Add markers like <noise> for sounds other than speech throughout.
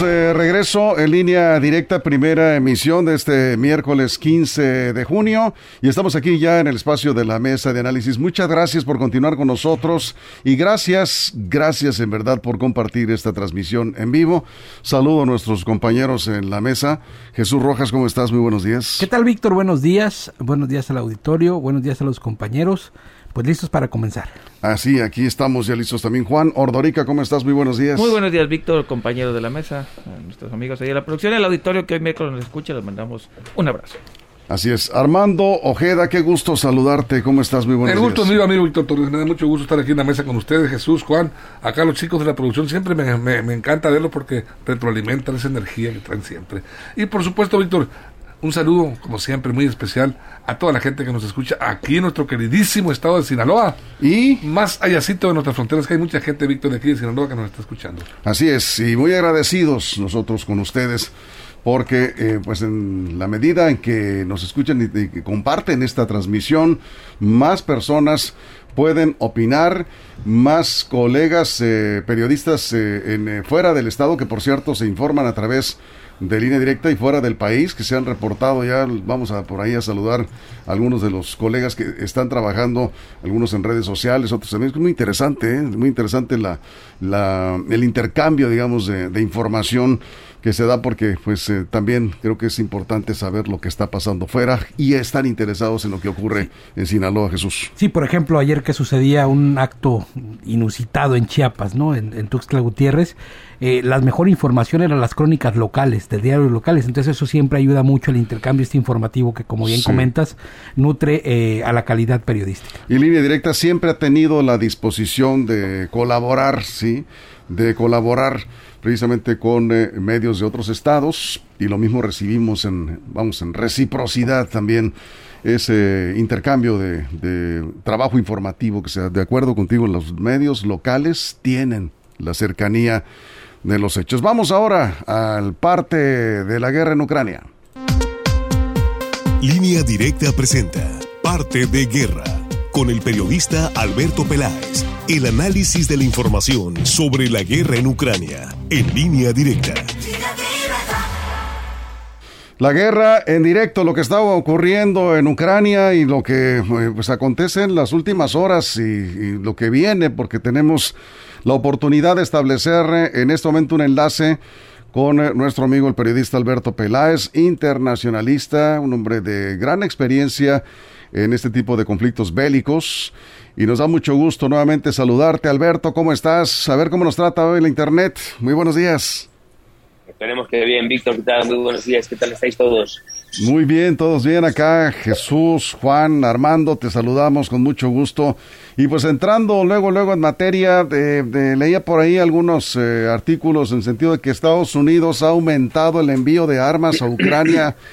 De regreso en línea directa, primera emisión de este miércoles 15 de junio y estamos aquí ya en el espacio de la mesa de análisis. Muchas gracias por continuar con nosotros y gracias, gracias en verdad por compartir esta transmisión en vivo. Saludo a nuestros compañeros en la mesa. Jesús Rojas, ¿cómo estás? Muy buenos días. ¿Qué tal, Víctor? Buenos días. Buenos días al auditorio, buenos días a los compañeros. Pues listos para comenzar. Así, aquí estamos ya listos también. Juan Ordorica, ¿cómo estás? Muy buenos días. Muy buenos días, Víctor, compañero de la mesa, a nuestros amigos ahí de la producción y al auditorio que hoy miércoles nos escucha, les mandamos un abrazo. Así es. Armando Ojeda, qué gusto saludarte. ¿Cómo estás? Muy buenos El gusto días. mío, amigo Víctor Torres. Me da mucho gusto estar aquí en la mesa con ustedes, Jesús, Juan. Acá los chicos de la producción siempre me, me, me encanta verlos porque retroalimentan esa energía que traen siempre. Y por supuesto, Víctor, un saludo, como siempre, muy especial a toda la gente que nos escucha aquí en nuestro queridísimo estado de Sinaloa. Y Más allácito de nuestras fronteras, que hay mucha gente, Víctor, de aquí de Sinaloa que nos está escuchando. Así es, y muy agradecidos nosotros con ustedes, porque eh, pues en la medida en que nos escuchan y, y que comparten esta transmisión, más personas pueden opinar, más colegas eh, periodistas eh, en, fuera del estado, que por cierto se informan a través de línea directa y fuera del país, que se han reportado ya, vamos a por ahí a saludar a algunos de los colegas que están trabajando, algunos en redes sociales, otros también. Es muy interesante, ¿eh? muy interesante la, la, el intercambio, digamos, de, de información que se da porque pues eh, también creo que es importante saber lo que está pasando fuera y están interesados en lo que ocurre en Sinaloa, Jesús. Sí, por ejemplo, ayer que sucedía un acto inusitado en Chiapas, ¿no? En, en Tuxtla Gutiérrez, eh, la mejor información eran las crónicas locales, de diarios locales, entonces eso siempre ayuda mucho al intercambio este informativo que, como bien Sí. comentas, nutre eh, a la calidad periodística. Y Línea Directa siempre ha tenido la disposición de colaborar, ¿sí? De colaborar precisamente con eh, medios de otros estados y lo mismo recibimos en, vamos, en reciprocidad también ese intercambio de, de trabajo informativo que sea de acuerdo contigo los medios locales tienen la cercanía de los hechos. Vamos ahora al parte de la guerra en Ucrania. Línea Directa presenta Parte de Guerra con el periodista Alberto Peláez. El análisis de la información sobre la guerra en Ucrania en línea directa. La guerra en directo, lo que estaba ocurriendo en Ucrania y lo que eh, pues acontece en las últimas horas y, y lo que viene, porque tenemos la oportunidad de establecer eh, en este momento un enlace con eh, nuestro amigo el periodista Alberto Peláez, internacionalista, un hombre de gran experiencia en este tipo de conflictos bélicos. Y nos da mucho gusto nuevamente saludarte, Alberto. ¿Cómo estás? A ver cómo nos trata hoy la internet. Muy buenos días. Esperemos que bien, Víctor, ¿qué tal? Muy buenos días, ¿qué tal estáis todos? Muy bien, todos bien acá. Jesús, Juan, Armando, te saludamos con mucho gusto. Y pues entrando luego, luego en materia, de, de- leía por ahí algunos eh, artículos en sentido de que Estados Unidos ha aumentado el envío de armas a Ucrania. <clears throat>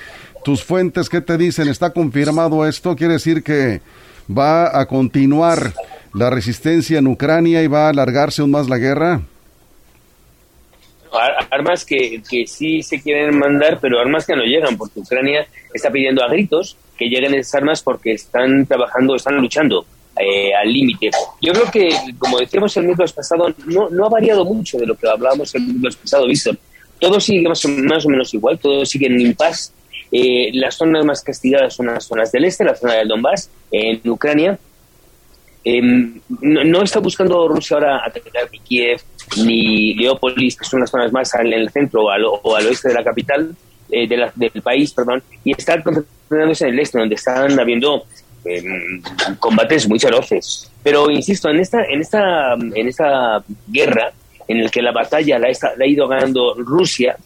Tus fuentes, ¿qué te dicen? ¿Está confirmado esto? ¿Quiere decir que va a continuar la resistencia en Ucrania y va a alargarse aún más la guerra? Ar- Armas que, que sí se quieren mandar, pero armas que no llegan, porque Ucrania está pidiendo a gritos que lleguen esas armas porque están trabajando, están luchando eh, al límite. Yo creo que, como decíamos el miércoles pasado, no, no ha variado mucho de lo que hablábamos el miércoles pasado, Víctor. Todo sigue más o, menos igual, todo sigue en impasse. Eh, las zonas más castigadas son las zonas del este, la zona del Donbass, en Ucrania, Eh, no, no está buscando Rusia ahora atacar ni Kiev ni Leópolis, que son las zonas más al, en el centro o al, o al oeste de la capital eh, de la- del país, perdón, y está concentrándose en el este, donde están habiendo eh, combates muy feroces. Pero insisto, en esta, en esta, en esta guerra, en el que la batalla la, está- la ha ido ganando Rusia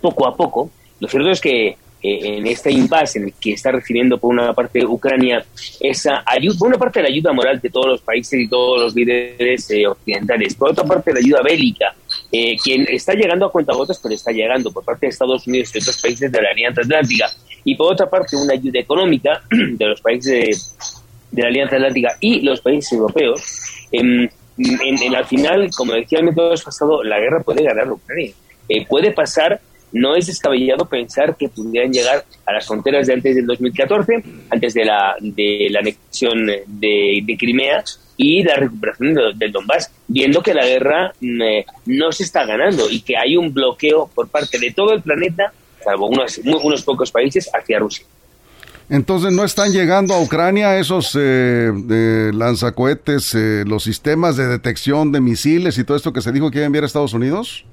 poco a poco, lo cierto es que eh, en este impasse en el que está recibiendo por una parte Ucrania esa ayuda, por una parte la ayuda moral de todos los países y todos los líderes eh, occidentales, por otra parte la ayuda bélica, eh, está llegando a cuentagotas, pero está llegando por parte de Estados Unidos y otros países de la Alianza Atlántica, y por otra parte una ayuda económica <clears throat> de los países de, de la Alianza Atlántica y los países europeos, em, en, en, al final, como decía el método pasado, la guerra puede ganar Ucrania. Eh, puede pasar, no es descabellado pensar que pudieran llegar a las fronteras de antes del 2014, antes de la, de la anexión de, de Crimea y la recuperación del Donbass, viendo que la guerra mm, no se está ganando y que hay un bloqueo por parte de todo el planeta, salvo unos, unos pocos países, hacia Rusia. Entonces, ¿no están llegando a Ucrania esos eh, lanzacohetes, eh, los sistemas de detección de misiles y todo esto que se dijo que iba a enviar a Estados Unidos?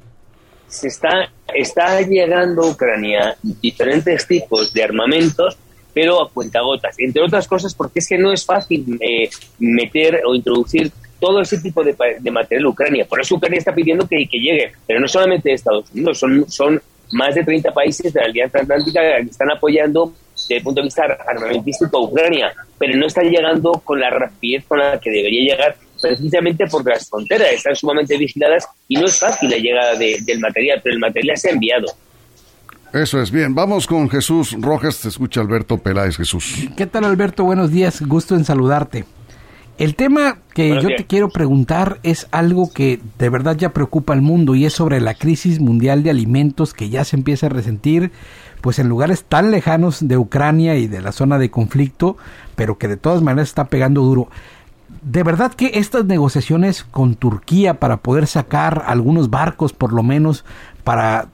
Se está, está llegando a Ucrania diferentes tipos de armamentos, pero a cuentagotas. Entre otras cosas, porque es que no es fácil eh, meter o introducir todo ese tipo de, de, material a Ucrania. Por eso Ucrania está pidiendo que, que llegue, pero no solamente Estados Unidos, son, son más de 30 países de la Alianza Atlántica que están apoyando desde el punto de vista armamentístico a Ucrania, pero no están llegando con la rapidez con la que debería llegar, precisamente porque las fronteras están sumamente vigiladas y no es fácil la llegada del material, pero el material se ha enviado. Eso es bien. Vamos con Jesús Rojas. Te escucha Alberto Peláez. Jesús. ¿Qué tal, Alberto? Buenos días. Gusto en saludarte. El tema que yo te quiero preguntar es algo que de verdad ya preocupa al mundo y es sobre la crisis mundial de alimentos que ya se empieza a resentir pues en lugares tan lejanos de Ucrania y de la zona de conflicto, pero que de todas maneras está pegando duro. De verdad que estas negociaciones con Turquía para poder sacar algunos barcos por lo menos para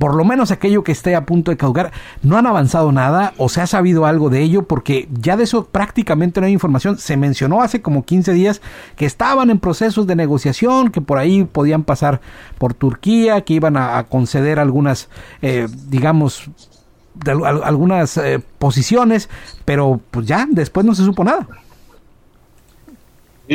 por lo menos aquello que esté a punto de caducar, no han avanzado nada o se ha sabido algo de ello porque ya de eso prácticamente no hay información. Se mencionó hace como 15 días que estaban en procesos de negociación, que por ahí podían pasar por Turquía, que iban a, conceder algunas, eh, digamos, algunas eh, posiciones, pero pues ya después no se supo nada.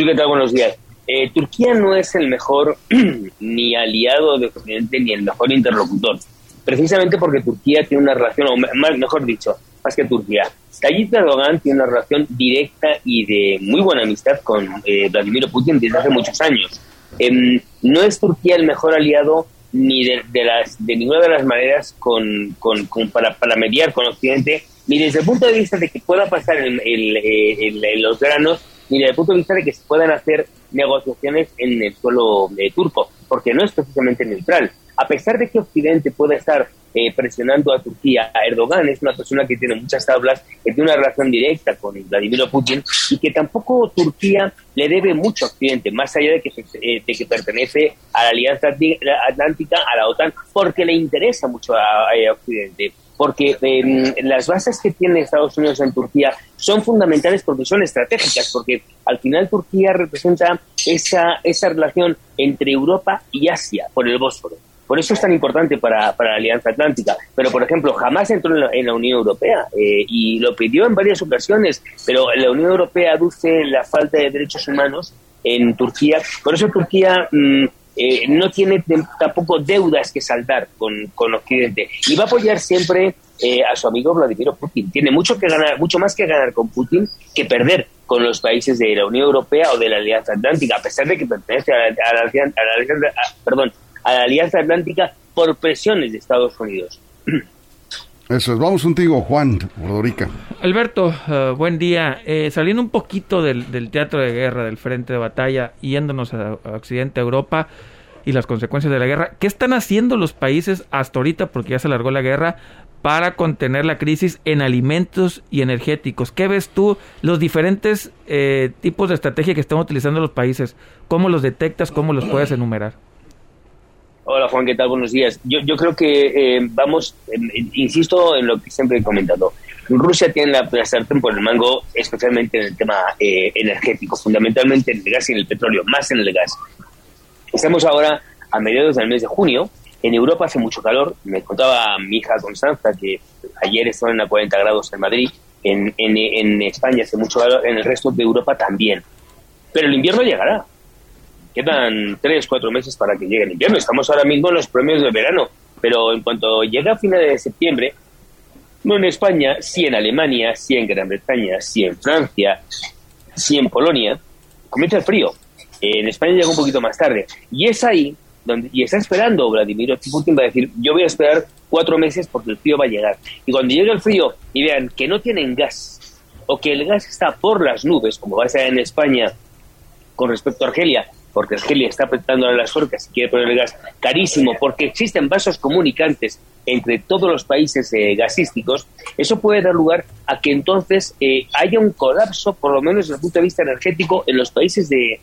¿Qué tal? Buenos días. Eh, Turquía no es el mejor <clears throat> ni aliado de Occidente ni el mejor interlocutor precisamente porque Turquía tiene una relación, o mejor dicho, más que Turquía, Tayyip Erdogan tiene una relación directa y de muy buena amistad con eh, Vladimir Putin desde hace muchos años. Em, no es Turquía el mejor aliado ni de, las, de ninguna de las maneras con, con, para, para, mediar con Occidente, ni desde el punto de vista de que pueda pasar el, el, los granos, ni desde el punto de vista de que se puedan hacer negociaciones en el suelo eh, turco, porque no es precisamente neutral. A pesar de que Occidente pueda estar eh, presionando a Turquía, a Erdogan es una persona que tiene muchas tablas, que tiene una relación directa con Vladimir Putin y que tampoco Turquía le debe mucho a Occidente, más allá de que, eh, de que pertenece a la Alianza Atlántica, a la OTAN, porque le interesa mucho a, Occidente porque em, las bases que tiene Estados Unidos en Turquía son fundamentales porque son estratégicas, porque al final Turquía representa esa, esa relación entre Europa y Asia por el Bósforo. Por eso es tan importante para, para la Alianza Atlántica. Pero, por ejemplo, jamás entró en la, Unión Europea eh, y lo pidió en varias ocasiones, pero la Unión Europea aduce la falta de derechos humanos en Turquía. Por eso Turquía mm, eh, no tiene tampoco deudas que saldar con, con Occidente y va a apoyar siempre eh, a su amigo Vladimir Putin. Tiene mucho que ganar, mucho más que ganar con Putin que perder con los países de la Unión Europea o de la Alianza Atlántica, a pesar de que pertenece a la, perdón, a la Alianza Atlántica por presiones de Estados Unidos. <clears throat> Eso es, vamos contigo, Juan Rodorica. Alberto, eh, buen día. Eh, saliendo un poquito del, teatro de guerra, del frente de batalla, yéndonos a, Occidente, a Europa y las consecuencias de la guerra, ¿qué están haciendo los países hasta ahorita, porque ya se alargó la guerra, para contener la crisis en alimentos y energéticos? ¿Qué ves tú, los diferentes eh, tipos de estrategia que están utilizando los países? ¿Cómo los detectas? ¿Cómo los puedes enumerar? Hola Juan, ¿qué tal? Buenos días. Yo, yo creo que eh, vamos, insisto en lo que siempre he comentado. Rusia tiene la, sartén por el mango, especialmente en el tema eh, energético, fundamentalmente en el gas y en el petróleo, más en el gas. Estamos ahora a mediados del mes de junio. En Europa hace mucho calor. Me contaba mi hija Constanza que ayer estaban a 40 grados en Madrid. En, en, en España hace mucho calor, en el resto de Europa también. Pero el invierno llegará quedan tres, cuatro meses para que llegue el invierno. Estamos ahora mismo en los premios de verano, pero en cuanto llega a finales de septiembre, no en España, sí en Alemania, sí en Gran Bretaña, sí en Francia, sí en Polonia, comienza el frío. En España llega un poquito más tarde. Y es ahí donde, y está esperando Vladimir Putin va a decir, yo voy a esperar cuatro meses porque el frío va a llegar. Y cuando llegue el frío y vean que no tienen gas, o que el gas está por las nubes, como va a ser en España con respecto a Argelia, porque Argelia está apretando las fuerzas y quiere poner el gas carísimo, porque existen vasos comunicantes entre todos los países eh, gasísticos, eso puede dar lugar a que entonces eh, haya un colapso, por lo menos desde el punto de vista energético, en los países de,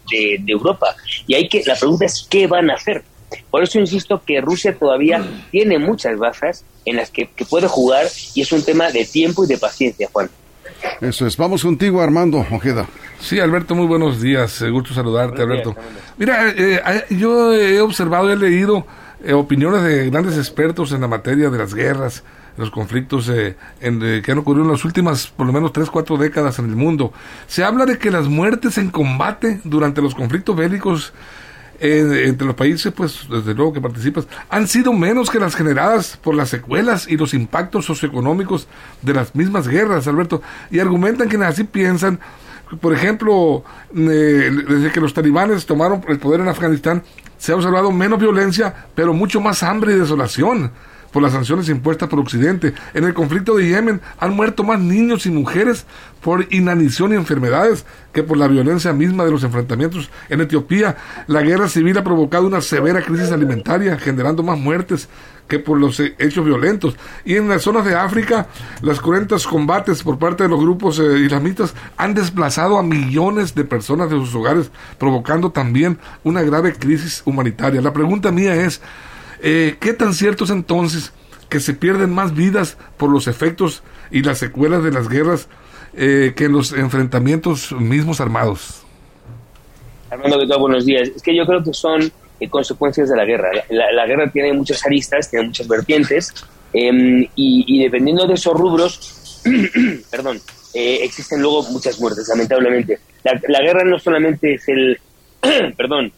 Europa. Y hay que, la pregunta es, ¿qué van a hacer? Por eso insisto que Rusia todavía tiene muchas bajas en las que, puede jugar y es un tema de tiempo y de paciencia, Juan. Eso es. Vamos contigo, Armando Ojeda. Sí, Alberto, muy buenos días. Gusto saludarte, Alberto. Mira, eh, eh, yo he observado y he leído eh, opiniones de grandes expertos en la materia de las guerras, los conflictos en, que han ocurrido en las últimas, por lo menos, tres, cuatro décadas en el mundo. Se habla de que las muertes en combate durante los conflictos bélicos entre los países, pues desde luego que participas, han sido menos que las generadas por las secuelas y los impactos socioeconómicos de las mismas guerras, Alberto. Y argumentan que así piensan, por ejemplo, eh, desde que los talibanes tomaron el poder en Afganistán, se ha observado menos violencia, pero mucho más hambre y desolación por las sanciones impuestas por Occidente. En el conflicto de Yemen han muerto más niños y mujeres por inanición y enfermedades que por la violencia misma de los enfrentamientos. En Etiopía, la guerra civil ha provocado una severa crisis alimentaria, generando más muertes que por los hechos violentos. Y en las zonas de África, las cruentas combates por parte de los grupos eh, islamistas han desplazado a millones de personas de sus hogares, provocando también una grave crisis humanitaria. La pregunta mía es, eh, ¿Qué tan cierto es entonces que se pierden más vidas por los efectos y las secuelas de las guerras eh, que los enfrentamientos mismos armados? Armando, ¿qué tal? Buenos días. Es que yo creo que son eh, consecuencias de la guerra. La, guerra tiene muchas aristas, tiene muchas vertientes, em, y, dependiendo de esos rubros, <clears throat> perdón, existen luego muchas muertes, lamentablemente. La, la guerra no solamente es el, <clears throat> perdón,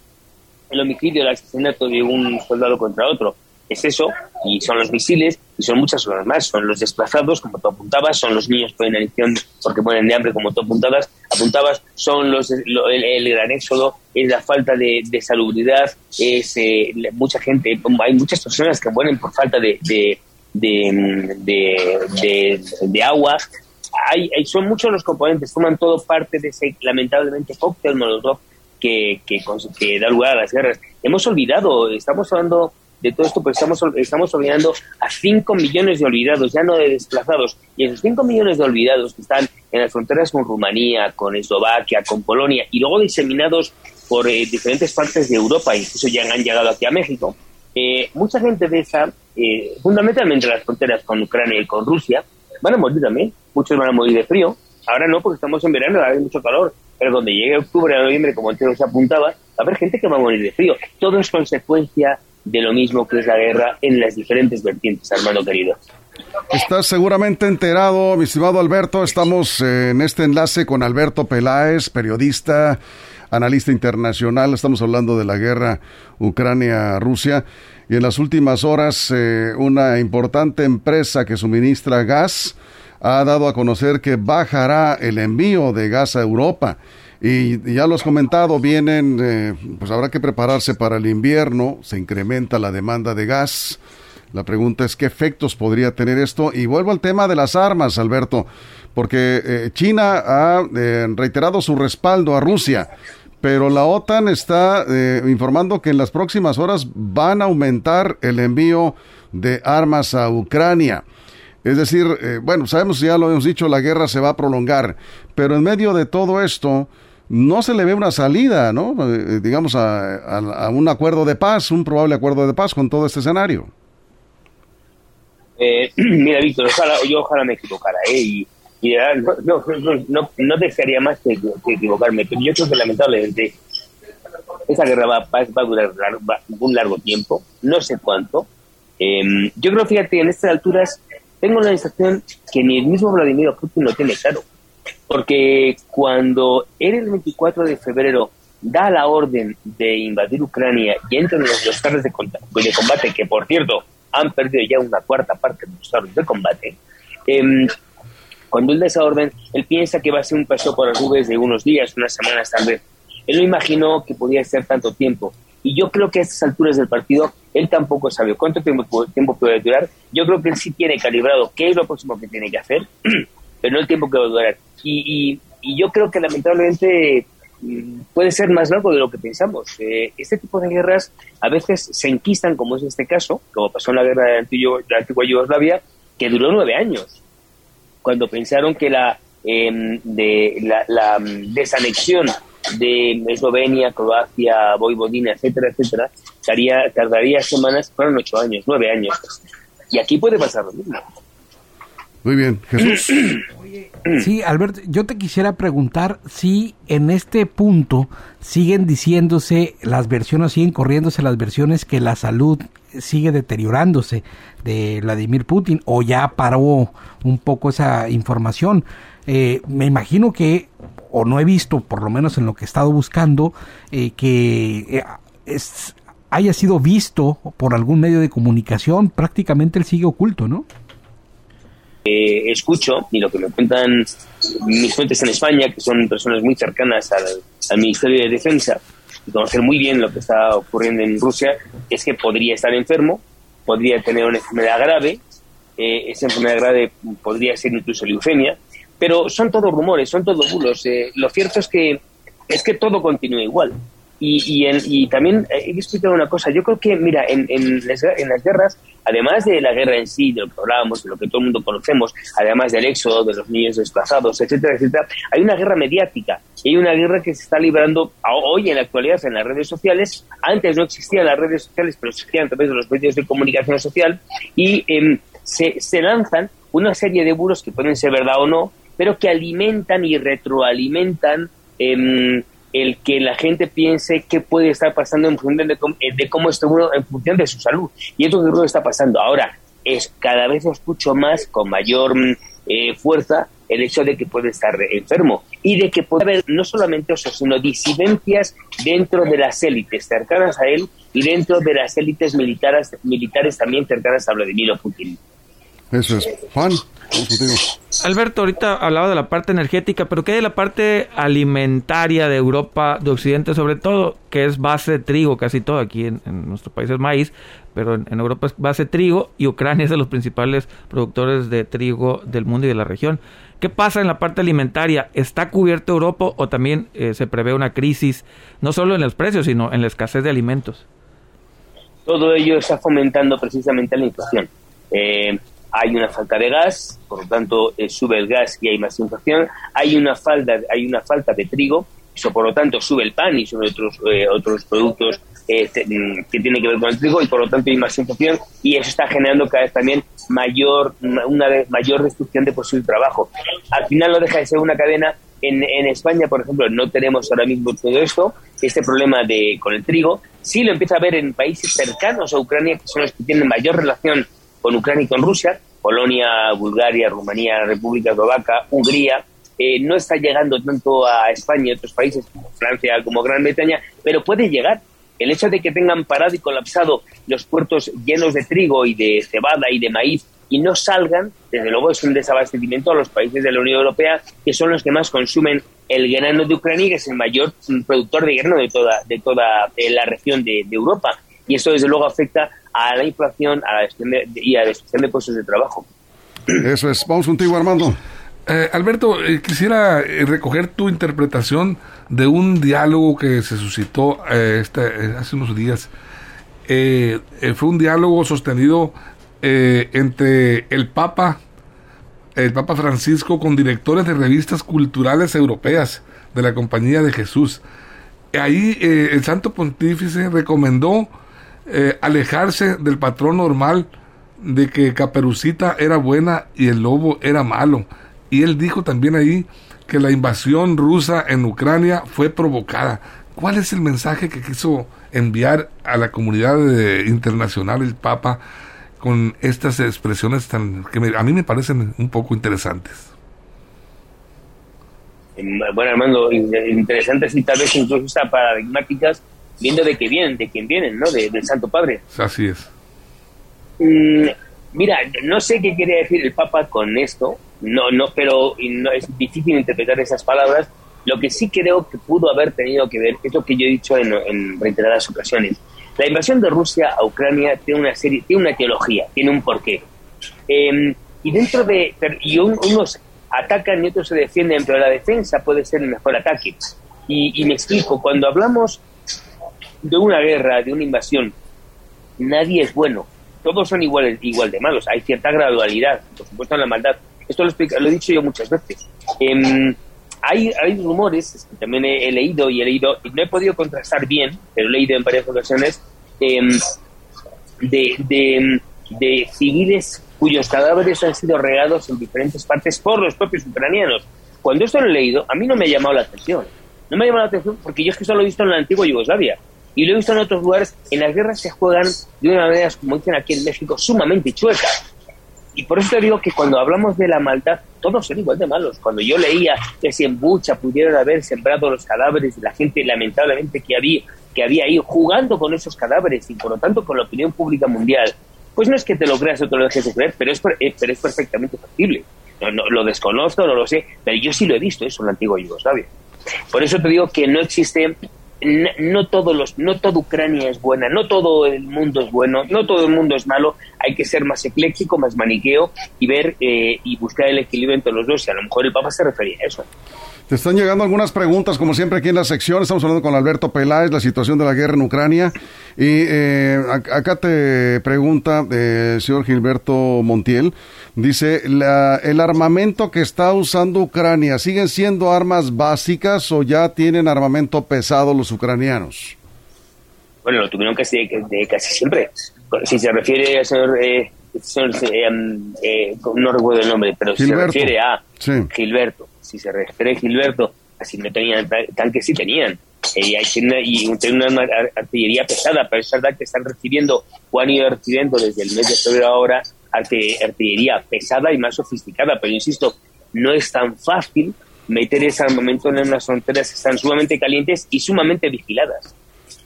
el homicidio, el asesinato de un soldado contra otro. Es eso, y son los misiles, y son muchas cosas más. Son los desplazados, como tú apuntabas, son los niños por inanición porque mueren de hambre, como tú apuntabas, apuntabas son los, el, gran éxodo, es la falta de, salubridad, es eh, mucha gente, hay muchas personas que mueren por falta de, de, de, de agua. Hay, hay, son muchos los componentes, forman todo parte de ese lamentablemente cóctel molotov que, que, da lugar a las guerras. Hemos olvidado, estamos hablando de todo esto, pero estamos, estamos olvidando a 5 millones de olvidados, ya no de desplazados. Y esos 5 millones de olvidados que están en las fronteras con Rumanía, con Eslovaquia, con Polonia, y luego diseminados por eh, diferentes partes de Europa, incluso ya han llegado aquí a México, eh, mucha gente de esa, eh, fundamentalmente las fronteras con Ucrania y con Rusia, van a morir también. Muchos van a morir de frío. Ahora no, porque estamos en verano, hay mucho calor pero donde llegue octubre a noviembre, como antes se apuntaba, va a haber gente que va a morir de frío. Todo es consecuencia de lo mismo que es la guerra en las diferentes vertientes, hermano querido. Estás seguramente enterado, mi estimado Alberto. Estamos eh, en este enlace con Alberto Peláez, periodista, analista internacional. Estamos hablando de la guerra Ucrania-Rusia. Y en las últimas horas, eh, una importante empresa que suministra gas ha dado a conocer que bajará el envío de gas a Europa. Y ya lo has comentado, vienen, eh, pues habrá que prepararse para el invierno, se incrementa la demanda de gas. La pregunta es qué efectos podría tener esto. Y vuelvo al tema de las armas, Alberto, porque eh, China ha eh, reiterado su respaldo a Rusia, pero la OTAN está informando que en las próximas horas van a aumentar el envío de armas a Ucrania. Es decir, eh, bueno, sabemos, ya lo hemos dicho, la guerra se va a prolongar, pero en medio de todo esto no se le ve una salida, ¿no? Eh, digamos, a, un acuerdo de paz, un probable acuerdo de paz con todo este escenario. Eh, <clears throat> mira, Víctor, yo ojalá me equivocara, ¿eh? Y, no, no, no, desearía más que, equivocarme, pero yo creo que lamentablemente esa guerra va, va a durar un largo tiempo, no sé cuánto. Em, yo creo, fíjate, en estas alturas tengo la sensación que ni el mismo Vladimir Putin lo tiene claro. Porque cuando él el 24 de febrero da la orden de invadir Ucrania y entran los, los carros de, de, combate, que por cierto han perdido ya una cuarta parte de los carros de combate, em, cuando él da esa orden, él piensa que va a ser un paso por las nubes de unos días, unas semanas tal vez. Él no imaginó que podía ser tanto tiempo. Y yo creo que a estas alturas del partido él tampoco sabe cuánto tiempo, tiempo puede durar. Yo creo que él sí tiene calibrado qué es lo próximo que tiene que hacer, <clears throat> pero no el tiempo que va a durar. Y, y, yo creo que lamentablemente mm, puede ser más largo de lo que pensamos. Eh, este tipo de guerras a veces se enquistan, como es este caso, como pasó en la guerra de, la antigua Yugoslavia, que duró nueve años, cuando pensaron que la, em, de, la, mm, desanexión de Eslovenia, Croacia, Voivodina, etcétera, etcétera, tardaría, tardaría semanas, fueron ocho años, nueve años. Y aquí puede pasar lo mismo. Muy bien, Jesús. <clears throat> Sí, Alberto, yo te quisiera preguntar si en este punto siguen diciéndose las versiones, siguen corriéndose las versiones que la salud sigue deteriorándose de Vladimir Putin o ya paró un poco esa información. Eh, me imagino que, o no he visto, por lo menos en lo que he estado buscando, eh, que eh, es, haya sido visto por algún medio de comunicación, prácticamente él sigue oculto, ¿no? Eh, escucho y lo que me cuentan mis fuentes en España, que son personas muy cercanas al, Ministerio de Defensa y conocen muy bien lo que está ocurriendo en Rusia, es que podría estar enfermo, podría tener una enfermedad grave, eh, esa enfermedad grave podría ser incluso leucemia, pero son todos rumores, son todos bulos. Eh, lo cierto es que es que todo continúa igual. Y, y, también he explicado una cosa, yo creo que, mira, en, en, las, guerras, además de la guerra en sí, de lo que hablábamos, de lo que todo el mundo conocemos, además del éxodo, de los niños desplazados, etcétera, etcétera, hay una guerra mediática, y hay una guerra que se está librando hoy en la actualidad en las redes sociales, antes no existían las redes sociales, pero existían a través de los medios de comunicación social, y em, se, lanzan una serie de bulos que pueden ser verdad o no, pero que alimentan y retroalimentan eh, el que la gente piense qué puede estar pasando en función de, cómo, de cómo está uno en función de su salud. Y esto que está pasando. Ahora, es cada vez escucho más, con mayor mm, eh, fuerza, el hecho de que puede estar enfermo y de que puede haber no solamente eso, sino disidencias dentro de las élites cercanas a él y dentro de las élites militares, militares también cercanas a Vladimir Putin. Eso es. Juan, Alberto, ahorita hablaba de la parte energética, pero ¿qué hay de la parte alimentaria de Europa, de Occidente sobre todo, que es base de trigo, casi todo aquí en, nuestro país es maíz, pero en, Europa es base de trigo y Ucrania <laughs> es de los principales productores de trigo del mundo y de la región. ¿Qué pasa en la parte alimentaria? ¿Está cubierto Europa o también eh, se prevé una crisis, no solo en los precios, sino en la escasez de alimentos? Todo ello está fomentando precisamente la inflación. Eh, hay una falta de gas, por lo tanto eh, sube el gas y hay más inflación, hay una falta, hay una falta de trigo, eso por lo tanto sube el pan y sube otros, eh, otros productos eh, mm, que tienen que ver con el trigo y por lo tanto hay más inflación y eso está generando cada vez también mayor, una mayor destrucción de posible trabajo. Al final no deja de ser una cadena. En, en España, por ejemplo, no tenemos ahora mismo todo esto, este problema de con el trigo. Sí lo empieza a ver en países cercanos a Ucrania, que son los que tienen mayor relación con Ucrania y con Rusia, Polonia, Bulgaria, Rumanía, República Eslovaca, Hungría, eh, no está llegando tanto a España y otros países como Francia, como Gran Bretaña, pero puede llegar. El hecho de que tengan parado y colapsado los puertos llenos de trigo y de cebada y de maíz y no salgan, desde luego es un desabastecimiento a los países de la Unión Europea, que son los que más consumen el grano de Ucrania, que es el mayor productor de grano de toda, de toda eh, la región de, de Europa. Y esto, desde luego, afecta a la inflación a la y a la destrucción de puestos de trabajo. Eso es. Vamos contigo, Armando. Eh, Alberto, eh, quisiera eh, recoger tu interpretación de un diálogo que se suscitó este, hace unos días. fue un diálogo sostenido entre el Papa, el Papa Francisco, con directores de revistas culturales europeas de la Compañía de Jesús. Ahí el Santo Pontífice recomendó eh, alejarse del patrón normal de que Caperucita era buena y el lobo era malo. Y él dijo también ahí que la invasión rusa en Ucrania fue provocada. ¿Cuál es el mensaje que quiso enviar a la comunidad internacional el Papa con estas expresiones tan que a mí me parecen un poco interesantes? Bueno, Armando, interesantes y tal vez incluso paradigmáticas viendo de qué vienen, de quién vienen, ¿no? del Santo Padre. Así es. Mm, mira, no sé qué quiere decir el Papa con esto, no, no, pero no, es difícil interpretar esas palabras. Lo que sí creo que pudo haber tenido que ver es lo que yo he dicho en, reiteradas ocasiones. La invasión de Rusia a Ucrania tiene una serie, tiene una teología, tiene un porqué. Em, y dentro de y unos atacan y otros se defienden, pero la defensa puede ser el mejor ataque. Y, me explico, cuando hablamos de una guerra, de una invasión, nadie es bueno. Todos son igual, igual de malos. Hay cierta gradualidad, por supuesto, en la maldad. Esto lo, he dicho yo muchas veces. Em, hay, rumores, que también he, leído y he leído, y no he podido contrastar bien, pero he leído en varias ocasiones, em, de, civiles cuyos cadáveres han sido regados en diferentes partes por los propios ucranianos. Cuando esto lo he leído, a mí no me ha llamado la atención. No me ha llamado la atención porque yo es que solo lo he visto en la antigua Yugoslavia. Y lo he visto en otros lugares. En las guerras se juegan de una manera, como dicen aquí en México, sumamente chueca. Y por eso te digo que cuando hablamos de la maldad, todos son igual de malos. Cuando yo leía que si en Bucha pudieron haber sembrado los cadáveres de la gente, lamentablemente, que había, que había ido jugando con esos cadáveres y por lo tanto con la opinión pública mundial, pues no es que te lo creas o te lo dejes de creer, pero es, eh, pero es perfectamente factible. No, lo desconozco, no lo sé, pero yo sí lo he visto eso en la antigua Yugoslavia. Por eso te digo que no existe, no, todos los, no toda Ucrania es buena, no todo el mundo es bueno, no todo el mundo es malo, hay que ser más ecléctico, más maniqueo y ver eh, y buscar el equilibrio entre los dos, y a lo mejor el Papa se refería a eso. Te están llegando algunas preguntas, como siempre aquí en la sección. Estamos hablando con Alberto Peláez, la situación de la guerra en Ucrania. Y eh, acá te pregunta el eh, señor Gilberto Montiel. Dice, la, ¿el armamento que está usando Ucrania siguen siendo armas básicas o ya tienen armamento pesado los ucranianos? Bueno, lo tuvieron casi, de, casi siempre. Si se refiere al señor... Eh, eh, no recuerdo el nombre, pero si se refiere a Gilberto si se refiere a Gilberto, así no tenían tanques, sí tenían. y, hay, y una artillería pesada, pero es verdad que están recibiendo o han ido recibiendo desde el mes de febrero ahora artillería pesada y más sofisticada, pero insisto, no es tan fácil meter ese armamento en unas fronteras que están sumamente calientes y sumamente vigiladas.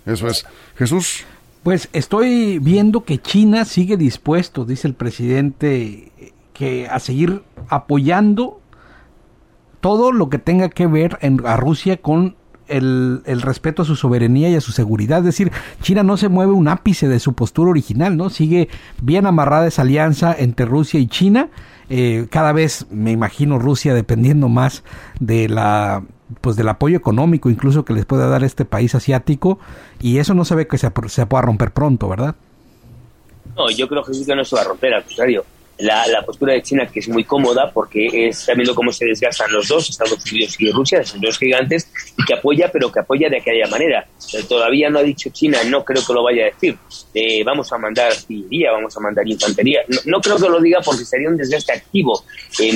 Eso es. Jesús. Pues estoy viendo que China sigue dispuesto, dice el presidente, que a seguir apoyando todo lo que tenga que ver en, a Rusia con el, respeto a su soberanía y a su seguridad. Es decir, China no se mueve un ápice de su postura original, ¿no? Sigue bien amarrada esa alianza entre Rusia y China. Eh, cada vez me imagino Rusia dependiendo más de la pues del apoyo económico incluso que les pueda dar este país asiático y eso no se ve que se, se pueda romper pronto, ¿verdad? No, yo creo que sí que no se va a romper, al contrario la, la, postura de China, que es muy cómoda porque está viendo cómo se desgastan los dos, Estados Unidos y Rusia, son dos gigantes, y que apoya, pero que apoya de aquella manera. todavía no ha dicho China, no creo que lo vaya a decir, vamos a mandar artillería, vamos a mandar infantería. No, creo que lo diga porque sería un desgaste activo y,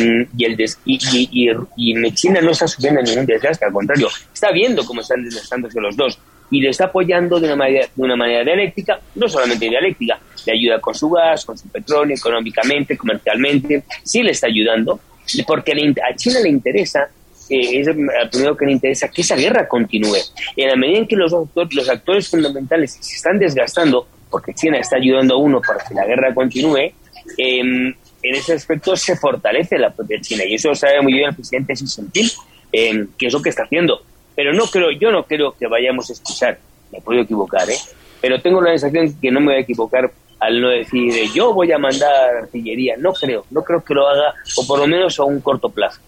el y, y, y, China no está sufriendo ningún desgaste, al contrario, está viendo cómo están desgastándose los dos y le está apoyando de una manera, de una manera dialéctica, no solamente dialéctica, le ayuda con su gas, con su petróleo, económicamente, comercialmente, sí le está ayudando, porque a China le interesa, eh, es el primero que le interesa que esa guerra continúe. En la medida en que los, los actores fundamentales se están desgastando, porque China está ayudando a uno para que la guerra continúe, em, en ese aspecto se fortalece la propia China. Y eso lo sabe muy bien el presidente Xi Jinping, eh, que es lo que está haciendo. Pero no creo, yo no creo que vayamos a escuchar, me puedo equivocar, ¿eh? pero tengo la sensación que no me voy a equivocar al no decir yo voy a mandar artillería. No creo, no creo que lo haga, o por lo menos a un corto plazo.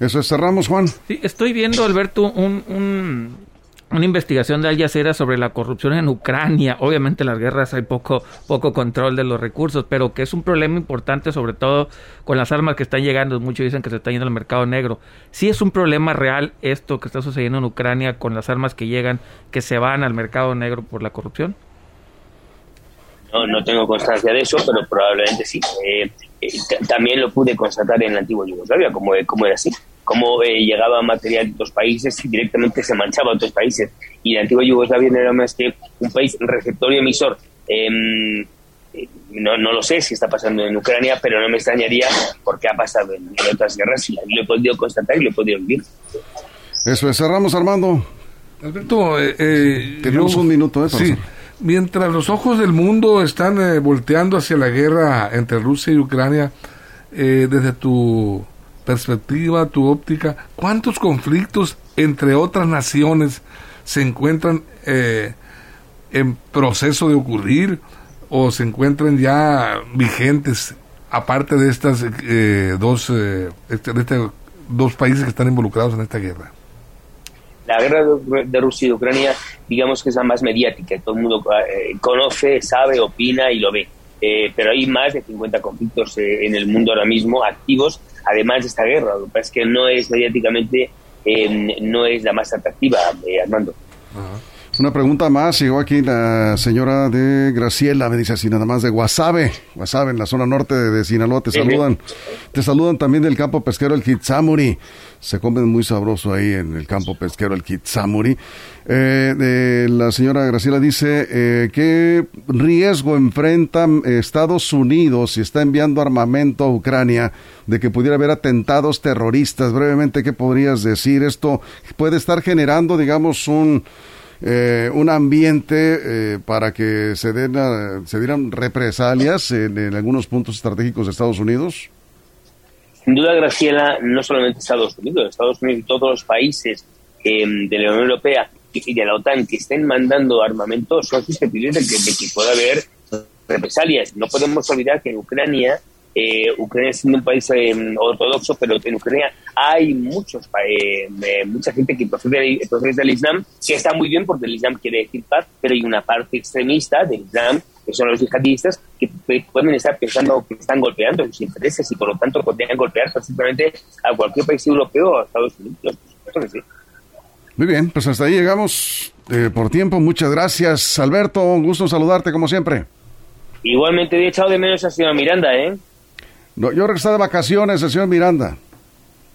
Eso es, cerramos, Juan. Sí, estoy viendo, Alberto, un, una investigación de Al Jazeera sobre la corrupción en Ucrania. Obviamente en las guerras hay poco, poco control de los recursos, pero que es un problema importante sobre todo con las armas que están llegando. Muchos dicen que se está yendo al mercado negro. Sí es un problema real esto que está sucediendo en Ucrania con las armas que llegan, que se van al mercado negro por la corrupción. No, no tengo constancia de eso, pero probablemente sí. Eh, eh, también lo pude constatar en la antigua Yugoslavia, como, como era así. Cómo eh, llegaba material de otros países y directamente se manchaba a otros países. Y la antigua Yugoslavia no era más que un país receptor y emisor. Em, no, no lo sé si está pasando en Ucrania, pero no me extrañaría porque ha pasado en, otras guerras y lo he podido constatar y lo he podido vivir. Eso es, cerramos Armando. Alberto, tenemos un minuto, ¿eh? Sí. Mientras los ojos del mundo están eh, volteando hacia la guerra entre Rusia y Ucrania, eh, desde tu perspectiva, tu óptica, ¿cuántos conflictos entre otras naciones se encuentran eh, en proceso de ocurrir o se encuentran ya vigentes, aparte de estas dos, este, de dos países que están involucrados en esta guerra? La guerra de, Rusia y Ucrania, digamos que es la más mediática, todo el mundo eh, conoce, sabe, opina y lo ve. Eh, pero hay más de 50 conflictos eh, en el mundo ahora mismo activos, además de esta guerra. Lo que pasa es que no es mediáticamente, no es la más atractiva, Armando. Una pregunta más, llegó aquí la señora de Graciela, me dice así nada más de Guasave, Guasave en la zona norte de, Sinaloa, te saludan. Te saludan también del campo pesquero el Kitsamuri. Se comen muy sabroso ahí en el campo pesquero el Kitsamuri. Eh, de, la señora Graciela dice, eh, ¿qué riesgo enfrenta Estados Unidos si está enviando armamento a Ucrania de que pudiera haber atentados terroristas? Brevemente, ¿qué podrías decir? Esto puede estar generando, digamos, un eh, un ambiente eh, para que se, den se dieran represalias en, algunos puntos estratégicos de Estados Unidos? Sin duda, Graciela, no solamente Estados Unidos, Estados Unidos y todos los países em, de la Unión Europea y de la OTAN que estén mandando armamento son susceptibles que, de que pueda haber represalias. No podemos olvidar que en Ucrania eh, Ucrania es un país eh, ortodoxo, pero en Ucrania hay muchos eh, mucha gente que profesa, el Islam, que está muy bien porque el Islam quiere decir paz, pero hay una parte extremista del Islam, que son los yihadistas, que pueden estar pensando que están golpeando sus intereses y por lo tanto podrían golpear fácilmente a cualquier país europeo o a Estados Unidos. Muy bien, pues hasta ahí llegamos por tiempo. Muchas gracias, Alberto. Un gusto saludarte como siempre. Igualmente, he echado de menos a señora Miranda, ¿eh? No, yo regresé de vacaciones, el señor Miranda,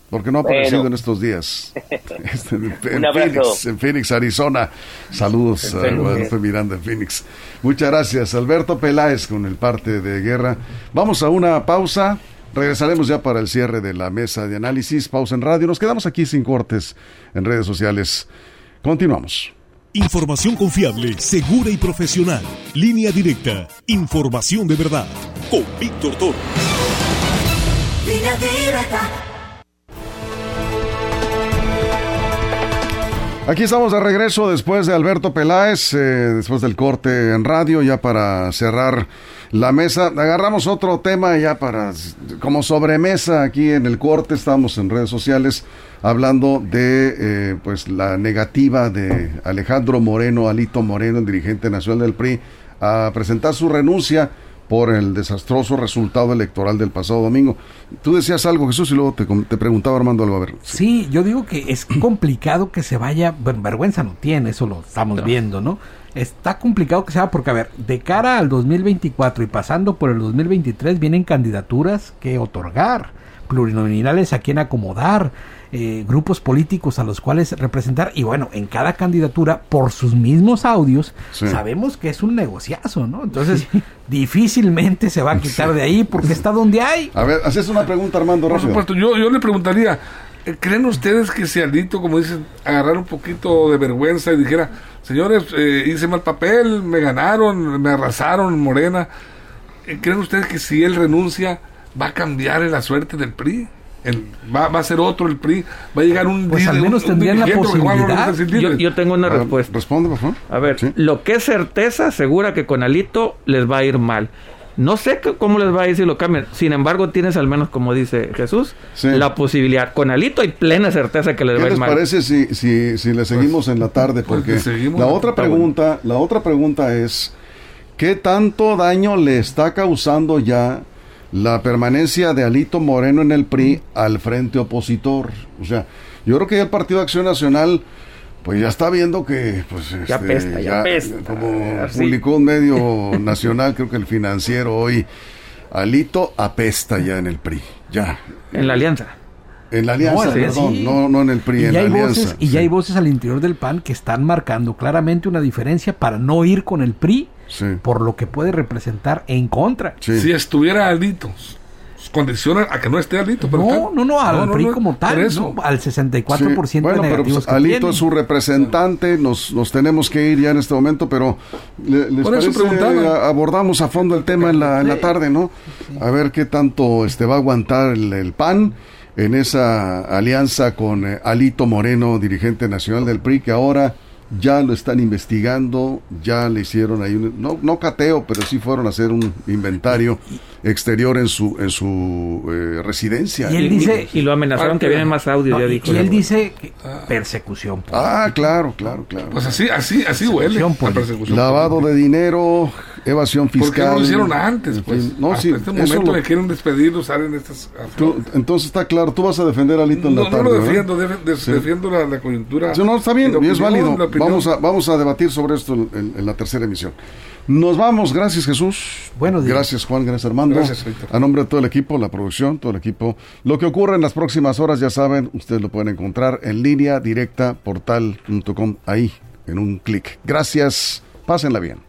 porque no ha aparecido en estos días. <laughs> Este, en, Phoenix, en, Phoenix, Arizona. Saludos a Alberto Miranda en Phoenix. Muchas gracias, Alberto Peláez, con el parte de guerra. Vamos a una pausa. Regresaremos ya para el cierre de la mesa de análisis. Pausa en radio. Nos quedamos aquí sin cortes en redes sociales. Continuamos. Información confiable, segura y profesional. Línea directa. Información de verdad. Con Víctor Toro. Aquí estamos de regreso después de Alberto Peláez, eh, después del corte en radio, ya para cerrar la mesa. Agarramos otro tema ya para, como sobremesa aquí en el corte, estamos en redes sociales hablando de eh, pues la negativa de Alejandro Moreno, Alito Moreno, el dirigente nacional del PRI, a presentar su renuncia por el desastroso resultado electoral del pasado domingo. Tú decías algo, Jesús, y luego te, te preguntaba Armando algo. A ver. Sí. yo digo que es <clears throat> complicado que se vaya, vergüenza no tiene, eso lo estamos viendo, ¿no? Está complicado que se vaya porque, a ver, de cara al 2024 y pasando por el 2023 vienen candidaturas que otorgar, plurinominales a quien acomodar eh, grupos políticos a los cuales representar y bueno, en cada candidatura por sus mismos audios sabemos que es un negociazo, ¿no? Entonces difícilmente se va a quitar de ahí porque está donde hay. A ver, haces una pregunta Armando. Por supuesto, yo, yo le preguntaría, eh, ¿creen ustedes que si Aldito, como dicen, agarrar un poquito de vergüenza y dijera, señores, eh, hice mal papel, me ganaron, me arrasaron, Morena, ¿creen ustedes que si él renuncia va a cambiar la suerte del PRI? Va, a ser otro el PRI, va a llegar un Pues al menos tendrían la posibilidad. Yo, tengo una respuesta. Responde, por favor. A ver, lo que es certeza, asegura que con Alito les va a ir mal. No sé cómo les va a ir si lo cambian. Sin embargo, tienes al menos, como dice Jesús, la posibilidad. Con Alito hay plena certeza que les va a ir mal. ¿Qué les parece si, si, si le seguimos en la tarde? Pues, Porque la otra pregunta, la otra pregunta es ¿qué tanto daño le está causando ya la permanencia de Alito Moreno en el PRI al frente opositor. O sea, yo creo que ya el Partido de Acción Nacional pues ya está viendo que pues ya este, pesta, ya, como publicó un medio nacional, creo que el financiero hoy Alito apesta ya en el PRI, ya. En la alianza. En la alianza, no, perdón, no, no en el PRI, y en la hay alianza. Voces, y ya hay voces al interior del PAN que están marcando claramente una diferencia para no ir con el PRI por lo que puede representar en contra. Si estuviera Alito, condiciona a que no esté Alito. Pero no, no, no, al PRI como tal, al 64% sí. bueno, de pero pues, Alito es su representante, nos, nos tenemos que ir ya en este momento, pero les Por eso abordamos a fondo el tema en la, en la tarde, ¿no? A ver qué tanto este va a aguantar el, PAN en esa alianza con eh, Alito Moreno, dirigente nacional del PRI, que ahora ya lo están investigando, ya le hicieron ahí un, no, no cateo, pero sí fueron a hacer un inventario exterior en su en su eh, residencia. Y él dice Y lo amenazaron que vienen más audios, no, ya y, dijo. y él dice que persecución. Ah, claro, claro, claro. Pues así, así, así huele. Persecución la persecución Lavado política. de dinero, evasión ¿Por qué fiscal. no lo hicieron antes? En Pues, fin, no, hasta sí, este momento lo- le quieren despedir, salen estas... tú- entonces está claro, tú vas a defender a Lito en la No, no tarde. lo defiendo, def- de- Sí. defiendo la, la coyuntura. Sí, no, está bien, y es opinión, válido. opinión. Vamos a, vamos a debatir sobre esto en, en- en la tercera emisión. Nos vamos, gracias Jesús. Buenos días. Gracias Juan, gracias Armando. Gracias, Víctor. A nombre de todo el equipo, la producción, todo el equipo. Lo que ocurre en las próximas horas, ya saben, ustedes lo pueden encontrar en línea directa portal.com, ahí, en un clic. Gracias, pásenla bien.